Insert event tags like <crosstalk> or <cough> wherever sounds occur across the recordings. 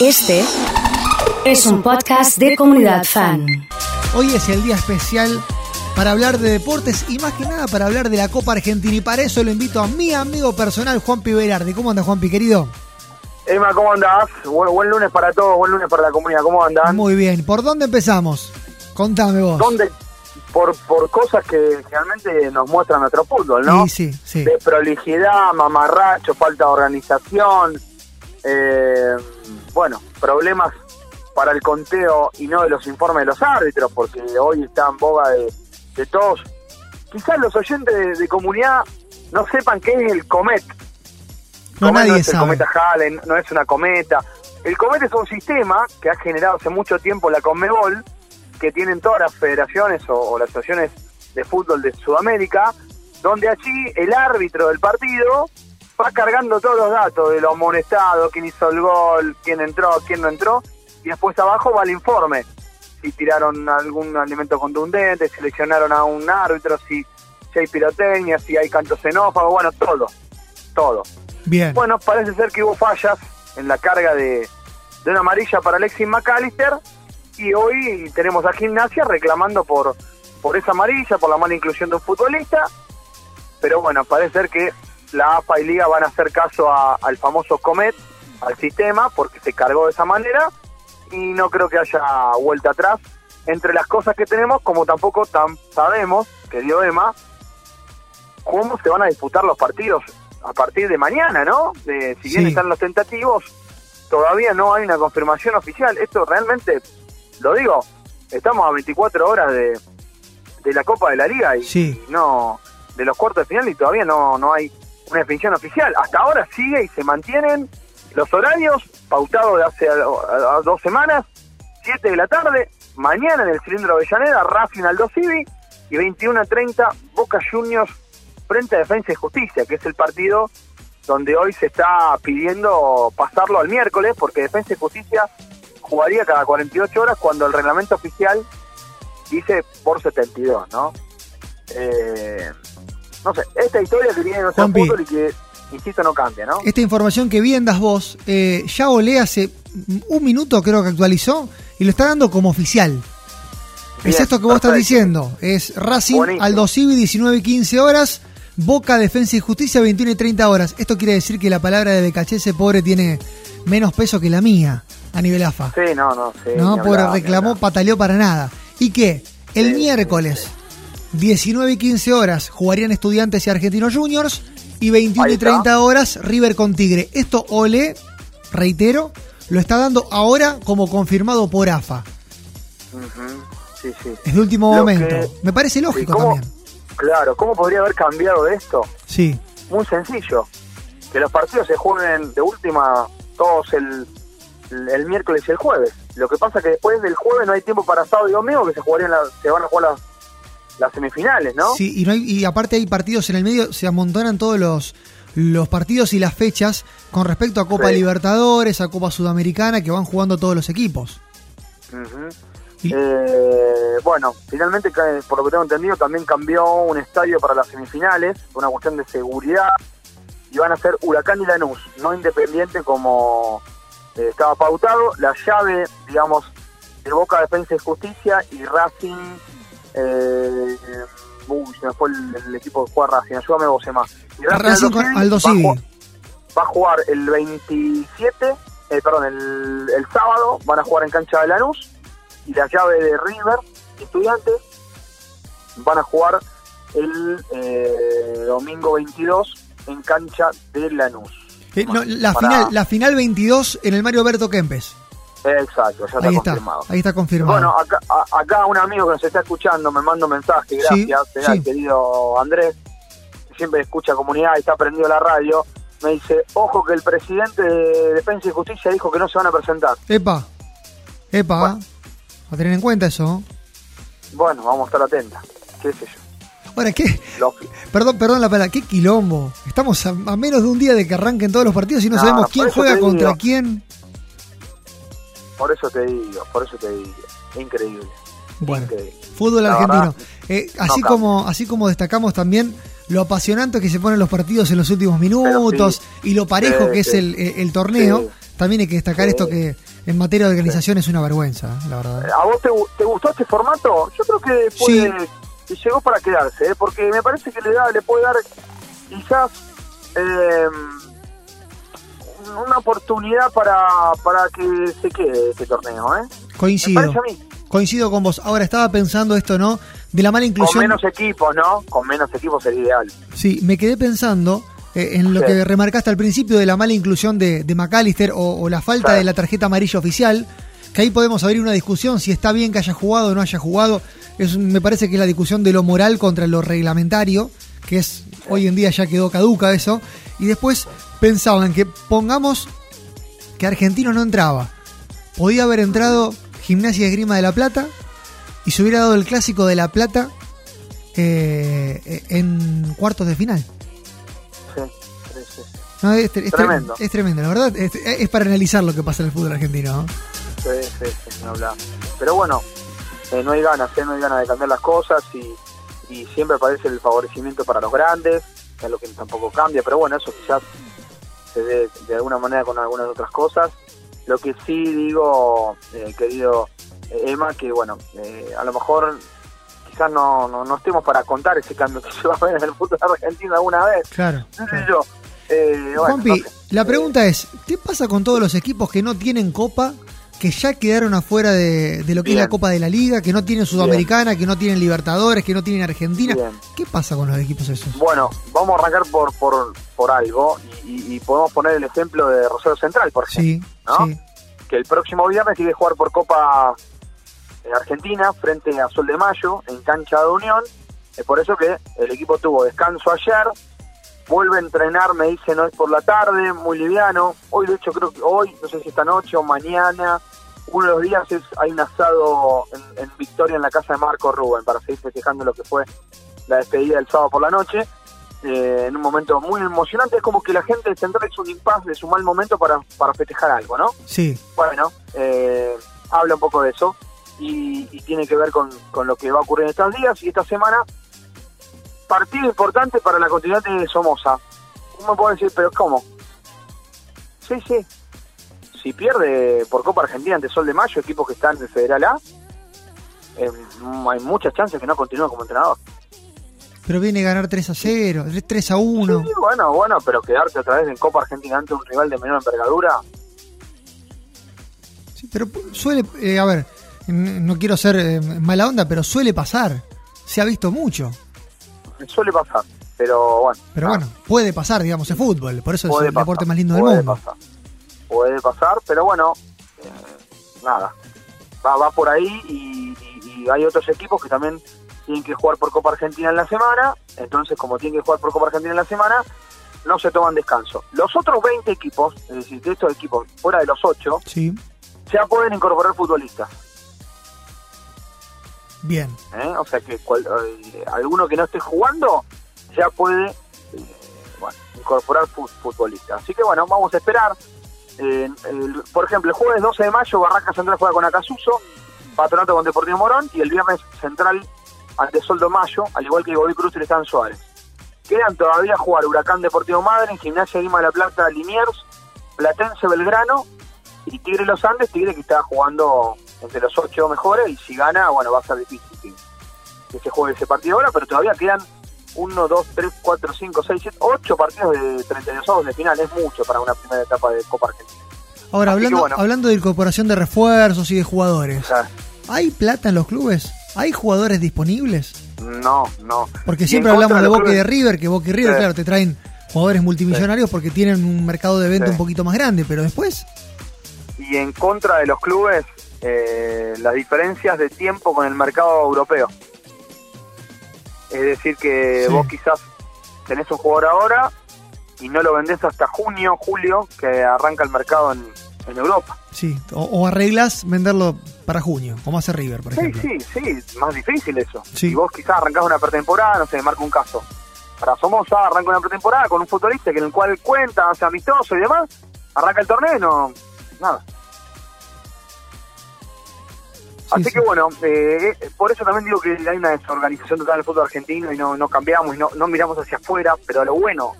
Este es un podcast de comunidad fan. Hoy es el día especial para hablar de deportes y más que nada para hablar de la Copa Argentina. Y para eso lo invito a mi amigo personal, Juanpi Berardi. ¿Cómo anda, Juanpi, querido? Emma, ¿cómo andás? Buen, buen lunes para todos, buen lunes para la comunidad. ¿Cómo andás? Muy bien. ¿Por dónde empezamos? Contame vos. ¿Dónde? Por, por cosas que realmente nos muestra nuestro fútbol, ¿no? Sí, sí, sí. De prolijidad, mamarracho, falta de organización, eh, bueno, problemas para el conteo y no de los informes de los árbitros, porque hoy está en boga de, de todos. Quizás los oyentes de, de comunidad no sepan qué es el Comet. No, Comet nadie no es el sabe. cometa Halley, no es una cometa. El Comet es un sistema que ha generado hace mucho tiempo la Conmebol, que tienen todas las federaciones o, o las asociaciones de fútbol de Sudamérica, donde allí el árbitro del partido va cargando todos los datos de lo amonestado, quién hizo el gol, quién entró, quién no entró, y después abajo va el informe. Si tiraron algún alimento contundente, si lesionaron a un árbitro, si, si hay pirotecnia, si hay cantos xenófagos, bueno, todo, todo. Bien. Bueno, parece ser que hubo fallas en la carga de, de una amarilla para Alexis McAllister y hoy tenemos a Gimnasia reclamando por, por esa amarilla, por la mala inclusión de un futbolista, pero bueno, parece ser que la AFA y Liga van a hacer caso a- al famoso Comet, al sistema, porque se cargó de esa manera y no creo que haya vuelta atrás. Entre las cosas que tenemos, como tampoco tan sabemos, querido Emma, cómo se van a disputar los partidos a partir de mañana, ¿no? De, si bien Sí. están los tentativos, todavía no hay una confirmación oficial. Esto realmente, lo digo, estamos a 24 horas de, de la Copa de la Liga y, Sí. y no de los cuartos de final y todavía no, no hay una definición oficial. Hasta ahora sigue y se mantienen los horarios pautados de hace dos semanas, 7 de la tarde, mañana en el cilindro Avellaneda, Racing Aldo Civi y 21 a 30 Boca Juniors frente a Defensa y Justicia, que es el partido donde hoy se está pidiendo pasarlo al miércoles, porque Defensa y Justicia jugaría cada 48 horas cuando el reglamento oficial dice por 72, ¿no? Eh, no sé, esta historia que tiene nuestro Juanpi. fútbol y que, insisto, no cambia, ¿no? Esta información que bien das vos, eh, ya Olé hace un minuto creo que actualizó y lo está dando como oficial. es esto que vos estás diciendo. Es Racing, Buenísimo. Aldo Civi, 19 y 15 horas. Boca, Defensa y Justicia, 21 y 30 horas. Esto quiere decir que la palabra de Becachese, pobre, tiene menos peso que la mía a nivel AFA. Sí, no, no, sí. no, pobre, reclamó, pataleó para nada. ¿Y qué? El Sí, miércoles, 19 y 15 horas, jugarían Estudiantes y Argentinos Juniors. Y 21 Ahí y está. 30 horas, River con Tigre. Esto, Ole, reitero, lo está dando ahora como confirmado por AFA. Sí, sí. Es de último Lo momento. que- Me parece lógico ¿Cómo- también. Claro, ¿cómo podría haber cambiado esto? Sí, Muy sencillo. Que los partidos se jueguen de última todos el, el, el miércoles y el jueves. Lo que pasa que después del jueves no hay tiempo para sábado y domingo que se jugarían la- se van a jugar las, las semifinales, ¿no? sí y, no hay- y aparte hay partidos en el medio, se amontonan todos los, los partidos y las fechas con respecto a Copa Sí. Libertadores, a Copa Sudamericana, que van jugando todos los equipos. Y- Eh, bueno, finalmente, por lo que tengo entendido, también cambió un estadio para las semifinales, por una cuestión de seguridad, y van a ser Huracán y Lanús, no Independiente como eh, estaba pautado. La llave, digamos, de Boca Defensa y Justicia y Racing... Eh, uy, se me fue el, el equipo que juega Racing, ayúdame vos, Emma. Racing con Aldo va a Civi. jugar- va a jugar el 27, eh, perdón, el, el sábado van a jugar en cancha de Lanús y la llave de River, estudiantes, van a jugar el eh, domingo 22 en cancha de Lanús. Eh, no, la, Para- final, la final 22 en el Mario Berto Kempes. Exacto, ya está Ahí está, confirmado. ahí está confirmado. Bueno, acá, a- acá un amigo que nos está escuchando me manda un mensaje, gracias, será sí. querido Andrés, que siempre escucha comunidad y está prendido la radio, me dice, ojo que el presidente de Defensa y Justicia dijo que no se van a presentar. Epa, epa, Bueno. a tener en cuenta eso. Bueno, vamos a estar atentas, qué sé yo. Ahora, ¿qué? Perdón, perdón la palabra, qué quilombo. Estamos a, a menos de un día de que arranquen todos los partidos y no, No, sabemos quién juega contra digo. quién. Por eso te digo, por eso te digo, increíble. Bueno, Increíble. fútbol La argentino. verdad, Eh, así, como, así como destacamos también lo apasionante que se ponen los partidos en los últimos minutos y lo parejo Sí, que es sí. el, torneo, también hay que destacar esto que, en materia de organización es una vergüenza, la verdad. ¿A vos te, te gustó este formato? Yo creo que puede, llegó para quedarse, ¿eh? porque me parece que le da, le puede dar quizás eh, una oportunidad para, para que se quede este torneo, ¿eh? Coincido. Coincido con vos. Ahora estaba pensando esto, ¿no? De la mala Con inclusión. menos equipos, ¿no? Con menos equipos sería ideal. Sí, me quedé pensando eh, en lo Sí. que remarcaste al principio de la mala inclusión de, de McAllister o, o la falta Sí. de la tarjeta amarilla oficial, que ahí podemos abrir una discusión si está bien que haya jugado o no haya jugado. Es, me parece que es la discusión de lo moral contra lo reglamentario, que es hoy en día ya quedó caduca eso. Y después pensaba en que pongamos que Argentino no entraba. Podía haber entrado Gimnasia y Esgrima de La Plata y se hubiera dado el clásico de La Plata eh, en cuartos de final. Sí, sí, sí. No, es, es Tremendo. Es tremendo, la verdad. Es, es para analizar lo que pasa en el fútbol argentino. ¿no? Sí, sí, sí. Pero bueno, eh, no hay ganas, ¿eh? no hay ganas de cambiar las cosas y, y siempre aparece el favorecimiento para los grandes, que es lo que tampoco cambia, pero bueno, eso quizás se de alguna manera con algunas otras cosas. Lo que sí digo, eh, querido Emma, que bueno, eh, a lo mejor quizás no, no, no estemos para contar ese cambio que <laughs> se va a ver en el fútbol argentino alguna vez. Claro. No sé claro. yo. Eh, bueno, Juanpi, no sé. la pregunta es: ¿qué pasa con todos los equipos que no tienen Copa, que ya quedaron afuera de, de lo que es la Copa de la Liga, que no tienen Sudamericana, que no tienen Libertadores, que no tienen Argentina? Bien. ¿Qué pasa con los equipos esos? Bueno, vamos a arrancar por por, por algo y, podemos poner el ejemplo de Rosario Central, por ejemplo, Sí, ¿no? sí. que el próximo viernes quiere jugar por Copa eh, Argentina frente a Sol de Mayo en cancha de Unión. Es por eso que el equipo tuvo descanso ayer, vuelve a entrenar, me dicen hoy por la tarde, muy liviano. Hoy, de hecho, creo que hoy, no sé si esta noche o mañana, uno de los días es hay un asado en, en Victoria en la casa de Marco Rubén para seguir festejando lo que fue la despedida del sábado por la noche. eh, en un momento muy emocionante, es como que la gente Central hizo un impasse de su mal momento para, para festejar algo, ¿no? Sí, Bueno, eh, habla un poco de eso y, y tiene que ver con, con lo que va a ocurrir en estos días y esta semana. Partido importante para la continuidad de Somoza. Uno puede decir, pero ¿cómo? Sí, sí. Si pierde por Copa Argentina ante Sol de Mayo, equipos que están en Federal A, eh, hay muchas chances que no continúe como entrenador. pero viene a ganar 3 a 0, 3 a 1. Sí, bueno, bueno, pero quedarte otra vez en Copa Argentina ante un rival de menor envergadura, Sí, pero suele, eh, a ver, no quiero ser eh, mala onda, pero suele pasar. Se ha visto mucho. suele pasar. Pero bueno. Pero bueno, puede pasar, digamos, es fútbol. Por eso es el deporte más lindo del puede mundo. Pasar. Puede pasar, pero bueno, eh, nada. Va, va por ahí y, y- y hay otros equipos que también tienen que jugar por Copa Argentina en la semana. Entonces, como tienen que jugar por Copa Argentina en la semana, no se toman descanso. Los otros 20 equipos, es decir, de estos equipos, fuera de los 8, Sí, ya pueden incorporar futbolistas. bien. ¿eh? O sea que cual- eh, alguno que no esté jugando ya puede eh, bueno, incorporar fu- futbolistas. Así que bueno, vamos a esperar. Eh, por ejemplo, el jueves 12 de mayo Barraca Central juega con Acasuso, Patronato con Deportivo Morón y el viernes Central ante Soldo Mayo, al igual que Godoy Cruz y Están Suárez. Quedan todavía jugar Huracán Deportivo Madre, Gimnasia Lima de la Plata, Liniers, Platense Belgrano y Tigre Los Andes, Tigre que está jugando entre los ocho mejores y si gana, bueno, va a ser difícil que se juegue ese partido ahora, pero todavía quedan 1, 2, 3, 4, 5, 6, 7, 8 partidos de 32 avos de final, es mucho para una primera etapa de Copa Argentina. Ahora, Así hablando, bueno. hablando de incorporación de refuerzos y de jugadores, ¿hay plata en los clubes? ¿Hay jugadores disponibles? no, no. Porque siempre hablamos de Boca y de River, que Boca y River, Sí. claro, te traen jugadores multimillonarios porque tienen un mercado de venta Sí. un poquito más grande, pero después, Y en contra de los clubes, eh, las diferencias de tiempo con el mercado europeo. Es decir, que Sí. vos quizás tenés un jugador ahora y no lo vendés hasta junio, julio, que arranca el mercado en, en Europa. sí, o, o arreglas venderlo para junio, como hace River, por Sí, ejemplo. sí, sí, más difícil eso. Sí. Si vos quizás arrancás una pretemporada, no sé, marco un caso. Para Somoza arranca una pretemporada con un futbolista que en el cual cuenta, hace amistoso y demás, arranca el torneo y no, nada. Sí, Así sí. que bueno, eh, eh, por eso también digo que hay una desorganización total del fútbol argentino y no, no cambiamos y no, no miramos hacia afuera, pero a lo bueno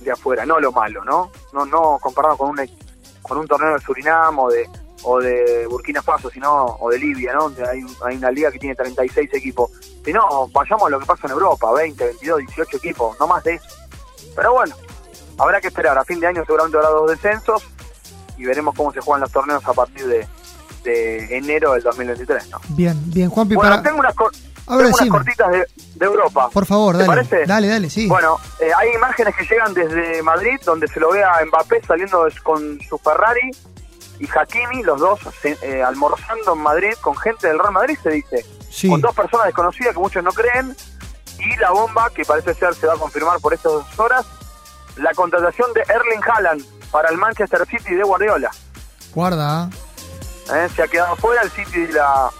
de afuera, no lo malo, ¿no? No, no comparado con un, con un torneo de Surinam o de, o de Burkina Faso, sino o de Libia, ¿no? Donde hay, hay una liga que tiene 36 equipos. Si no, vayamos a lo que pasa en Europa, 20, 22, 18 equipos, no más de eso. Pero bueno, habrá que esperar. A fin de año seguramente habrá dos descensos y veremos cómo se juegan los torneos a partir de, de enero del 2023, ¿no? Bien, bien, Juanpi, Bueno, para... tengo unas, cor- Ahora tengo unas decime. cortitas de, de Europa. Por favor, ¿Te dale. parece? Dale, dale, sí. Bueno, eh, hay imágenes que llegan desde Madrid, donde se lo ve a Mbappé saliendo con su Ferrari y Hakimi, los dos eh, almorzando en Madrid con gente del Real Madrid, se dice. Sí. Con dos personas desconocidas que muchos no creen. Y la bomba, que parece ser se va a confirmar por estas dos horas, la contratación de Erling Haaland para el Manchester City de Guardiola. Guarda. ¿Eh? Se ha quedado fuera el City de la,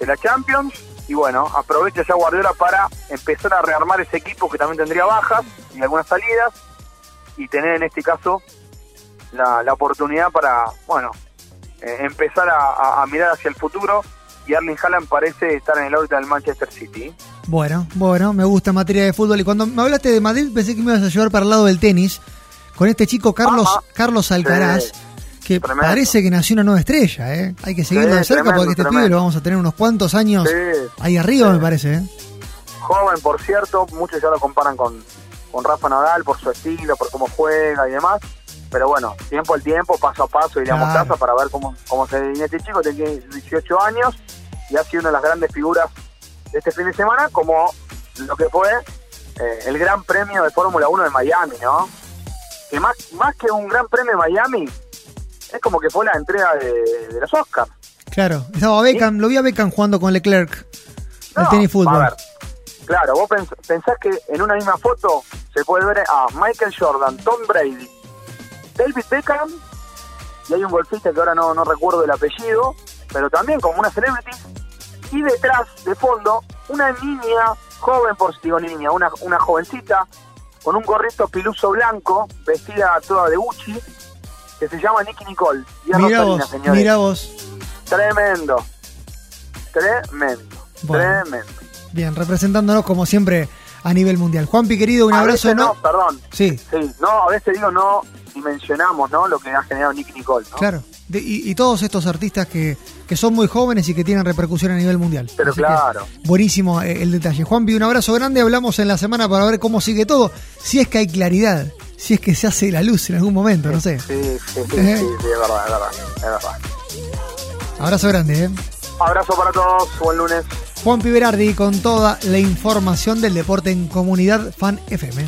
de la Champions. Y bueno, aprovecha ya Guardiola para empezar a rearmar ese equipo que también tendría bajas y algunas salidas. Y tener en este caso la, la oportunidad para, bueno, eh, empezar a, a- a mirar hacia el futuro. Y Erling Haaland parece estar en el órbita del Manchester City. Bueno, bueno, me gusta en materia de fútbol. Y cuando me hablaste de Madrid, pensé que me ibas a llevar para el lado del tenis. Con este chico Carlos, Ajá. Carlos Alcaraz, Sí, que tremendo. parece que nació una nueva estrella, ¿eh? Hay que seguirlo Sí, de cerca tremendo, porque este pibe lo vamos a tener unos cuantos años Sí, ahí arriba, sí. me parece, ¿eh? joven, por cierto, muchos ya lo comparan con, con Rafa Nadal por su estilo, por cómo juega y demás. Pero bueno, tiempo al tiempo, paso a paso, iríamos Claro. casa para ver cómo, cómo se viene este chico. Tiene 18 años y ha sido una de las grandes figuras de este fin de semana, como lo que fue eh, el Gran Premio de Fórmula 1 de Miami, ¿no? Que más, más que un Gran Premio de Miami, es como que fue la entrega de, de los Oscars. Claro, estaba Beckham, lo vi a Beckham jugando con Leclerc. El No, tenis fútbol. A ver, claro, vos pens- pensás que en una misma foto se puede ver a Michael Jordan, Tom Brady, David Beckham, y hay un golfista que ahora no, no recuerdo el apellido, pero también como una celebrity, y detrás, de fondo, una niña, joven, por si digo niña, una, una jovencita, con un gorrito piluso blanco, vestida toda de Gucci, que se llama Nicky Nicole. Y es Mira Rosalina, vos, señores. mira vos. Tremendo. Tremendo. Bueno. Tremendo. Bien, representándonos como siempre a nivel mundial. Juanpi, querido, un A abrazo veces no, perdón. Sí, Sí, no, a veces digo no dimensionamos, ¿no? Lo que ha generado Nick Nicole, ¿no? claro. De- y, y todos estos artistas que, que son muy jóvenes y que tienen repercusión a nivel mundial. Pero Así claro. buenísimo eh, el detalle. Juanpi, un abrazo grande. Hablamos en la semana para ver cómo sigue todo. Si es que hay claridad, si es que se hace la luz en algún momento, no sé. Sí, sí, sí, sí, Eh. sí, es verdad, es verdad, es verdad. Abrazo grande, ¿eh? Abrazo para todos, buen lunes. Juan Berardi con toda la información del deporte en comunidad Fan FM.